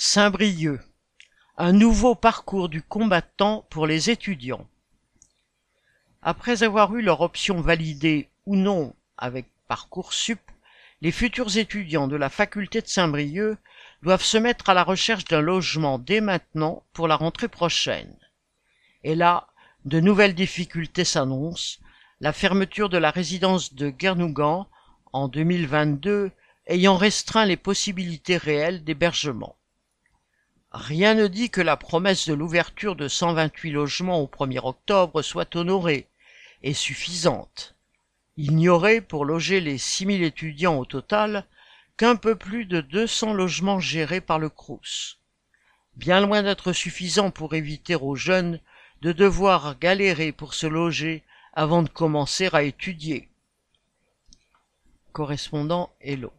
Saint-Brieuc. Un nouveau parcours du combattant pour les étudiants. Après avoir eu leur option validée ou non avec Parcoursup, les futurs étudiants de la faculté de Saint-Brieuc doivent se mettre à la recherche d'un logement dès maintenant pour la rentrée prochaine. Et là, de nouvelles difficultés s'annoncent, la fermeture de la résidence de Guernougan en 2022 ayant restreint les possibilités réelles d'hébergement. Rien ne dit que la promesse de l'ouverture de 128 logements au 1er octobre soit honorée et suffisante. Il n'y aurait, pour loger les 6000 étudiants au total, qu'un peu plus de 200 logements gérés par le Crous. Bien loin d'être suffisant pour éviter aux jeunes de devoir galérer pour se loger avant de commencer à étudier. Correspondant Hello.